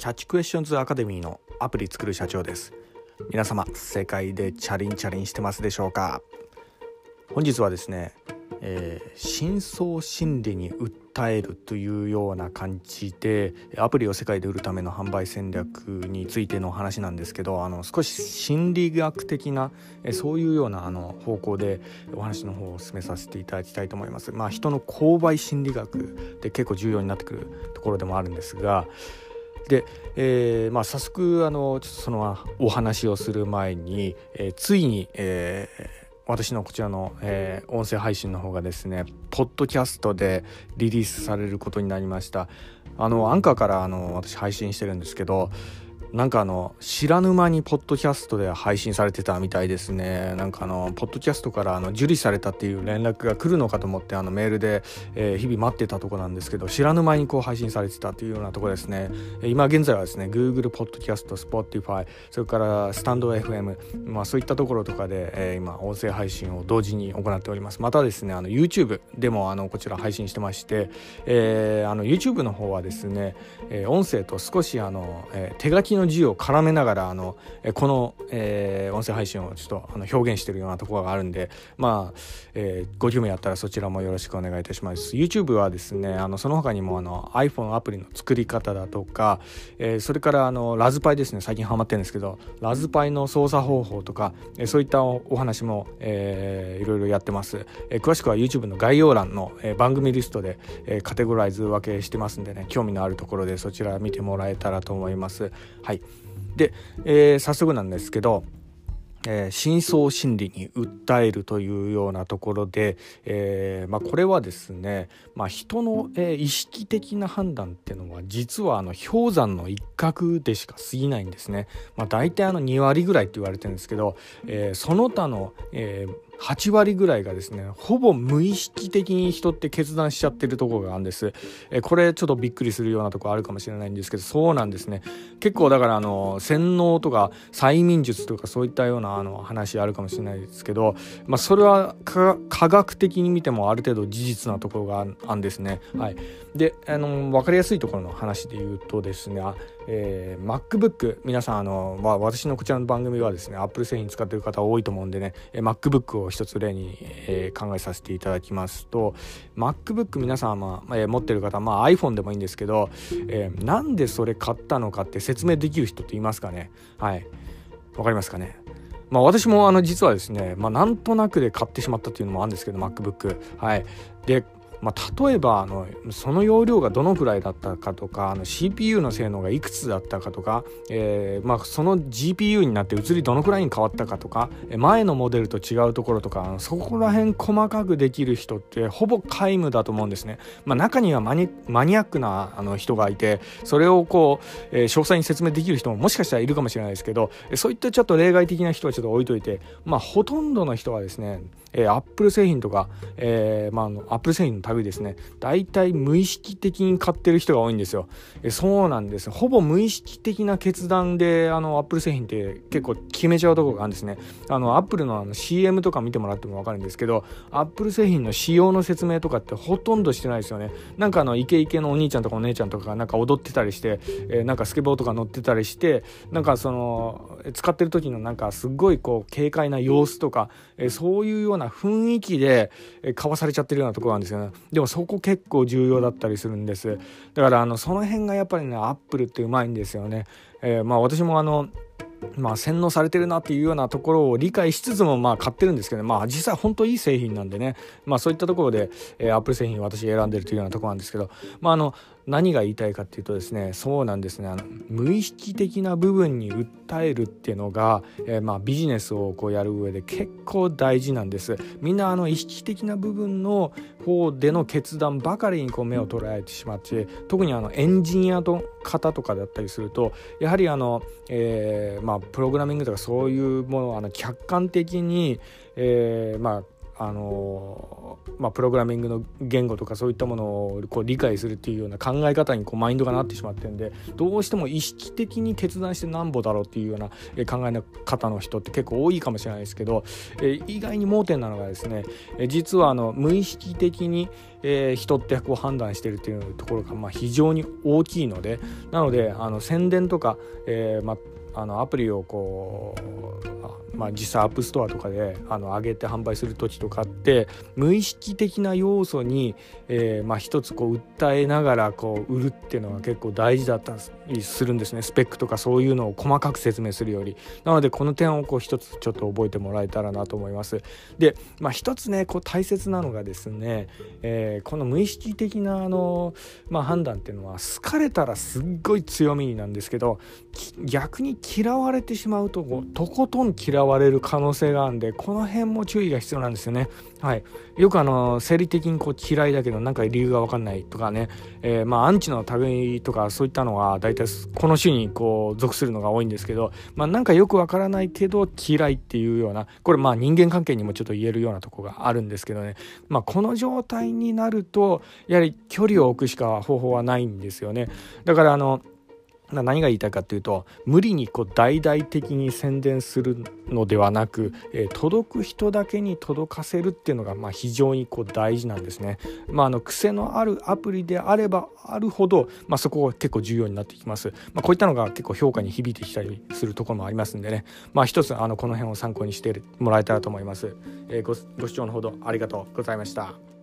キャッチクエスチョンズアカデミーのアプリ作る社長です皆様世界でチャリンチャリンしてますでしょうか？本日はですね、えー、深層心理に訴えるというような感じでアプリを世界で売るための販売戦略についての話なんですけどあの少し心理学的なそういうようなあの方向でお話の方を進めさせていただきたいと思います。まあ、人の購買心理学で結構重要になってくるところでもあるんですがで、えーまあ、早速あのちょっとそのお話をする前に、えー、ついに、えー、私のこちらの、えー、音声配信の方がですねポッドキャストでリリースされることになりました。あのアンカーからあの私配信してるんですけどなんかあの知らぬ間にポッドキャストで配信されてたみたいですね。なんかあのポッドキャストからあの受理されたっていう連絡が来るのかと思ってあのメールで、えー、日々待ってたとこなんですけど知らぬ間にこう配信されてたっていうようなとこですね。今現在はですね Google ポッドキャスト Spotify それからスタンド FM まあそういったところとかで、えー、今音声配信を同時に行っております。またですねあの YouTube でもあのこちら配信してまして、えー、あの YouTube の方はですね、え、音声と少しあの、え、手書きのの字を絡めながらあのこの、えー、音声配信をちょっとあの表現してるようなところがあるんでまあ、えー、ご興味あったらそちらもよろしくお願いいたします。YouTube はですねあのその他にもあの iPhone アプリの作り方だとか、えー、それからあのラズパイですね。最近ハマってるんですけどラズパイの操作方法とか、えー、そういったお話も、えー、いろいろやってます、えー、詳しくは YouTube の概要欄の、えー、番組リストで、えー、カテゴライズ分けしてますんでね興味のあるところでそちら見てもらえたらと思います。はいはいで、えー、早速なんですけどえー、深層心理に訴えるというようなところで、えーまあ、これはですね、まあ、人の、えー、意識的な判断っていうのは実はあの氷山の一角でしか過ぎないんですね。まあ、大体あの2割ぐらいって言われてるんですけど、えー、その他の、えー8割ぐらいがですねほぼ無意識的に人って決断しちゃってるとこがあるんです、えこれちょっとびっくりするようなとこあるかもしれないんですけどそうなんですね。結構だからあの洗脳とか催眠術とかそういったようなあの話あるかもしれないですけど、まあ、それは科学的に見てもある程度事実なところがあるんですね。はい。であの分かりやすいところの話で言うとですねえー、MacBook 皆さんあの、まあ、私のこちらの番組はですね Apple 製品使ってる方多いと思うんでね、えー、MacBook を一つ例に、えー、考えさせていただきますと MacBook 皆さん、まあえー、持ってる方、まあ、iPhone でもいいんですけど、えー、なんでそれ買ったのかって説明できる人っていますかね？はい。わかりますかね？まあ、私もあの実はですね、まあ、なんとなくで買ってしまったっていうのもあるんですけど MacBook はい。でまあ、例えばあのその容量がどのくらいだったかとかあの CPU の性能がいくつだったかとか、えーまあ、その GPU になって移りどのくらいに変わったかとか前のモデルと違うところとかそこら辺細かくできる人ってほぼ皆無だと思うんですね。まあ、中にはマニマニアックなあの人がいてそれをこう、えー、詳細に説明できる人ももしかしたらいるかもしれないですけどそういったちょっと例外的な人はちょっと置いといて、まあ、ほとんどの人はですねえー、アップル製品とか、えー、まあ、あのアップル製品の類ですね。大体無意識的に買ってる人が多いんですよ、え、そうなんです。ほぼ無意識的な決断であのアップル製品って結構決めちゃうところがあるんですね。あのアップルのあの CM とか見てもらっても分かるんですけどアップル製品の仕様の説明とかってほとんどしてないですよね。なんかあのイケイケのお兄ちゃんとかお姉ちゃんとかがなんか踊ってたりして、えー、なんかスケボーとか乗ってたりしてなんかその使ってる時のなんかすごいこう軽快な様子とか、え、そういうような雰囲気で買わされちゃってるようなとこなんですよね。でもそこ結構重要だったりするんです。だからあのその辺がやっぱりねアップルってうまいんですよね、えー、まあ私もあのまあ、洗脳されてるなっていうようなところを理解しつつもまあ買ってるんですけど、まあ、実際本当いい製品なんでね、まあ、そういったところで、えー、アップル製品私選んでるというようなところなんですけど、まあ、あの何が言いたいかっていうとですねそうなんですね。あの無意識的な部分に訴えるっていうのが、えー、まあビジネスをこうやる上で結構大事なんです。みんなあの意識的な部分の方での決断ばかりにこう目を捉えてしまって特にあのエンジニアの方とかだったりするとやはりあの、えー、まあプログラミングとかそういうものをあの客観的に、えー、まああのまあ、プログラミングの言語とかそういったものをこう理解するっていうような考え方にこうマインドがなってしまってるんでどうしても意識的に決断してなんぼだろうっていうような考え方の人って結構多いかもしれないですけど、え意外に盲点なのがですねえ実はあの無意識的に、え人ってこう判断してるっていうところがまあ非常に大きいのでなのであの宣伝とか、えーまあのアプリをこう、まあ、実際 App Store とかであの上げて販売する時とかって無意識的な要素に、えー、まあ、一つこう訴えながらこう売るっていうのが結構大事だったりするんですね。スペックとかそういうのを細かく説明するより。なのでこの点をこう一つちょっと覚えてもらえたらなと思います。で、まあ、一つねこう大切なのがですね、えー、この無意識的なあの、まあ、判断っていうのは好かれたらすっごい強みなんですけど逆に嫌われてしまうとこうとことん嫌われる可能性があるんでこの辺も注意が必要なんですよね。はい、よくあの生理的にこう嫌いだけどなんか理由が分かんないとかね、えー、まあアンチの類とかそういったのは大体この種にこう属するのが多いんですけど、まあ、なんかよく分からないけど嫌いっていうようなこれまあ人間関係にもちょっと言えるようなとこがあるんですけどね、まあ、この状態になるとやはり距離を置くしか方法はないんですよね。だからあの何が言いたいかというと無理にこう大々的に宣伝するのではなく、えー、届く人だけに届かせるっていうのがまあ非常にこう大事なんですね。まあ、あの癖のあるアプリであればあるほど、まあ、そこが結構重要になってきます。まあ、こういったのが結構評価に響いてきたりするところもありますんでね、まあ、一つあのこの辺を参考にしてもらえたらと思います。えー、ごご視聴のほどありがとうございました。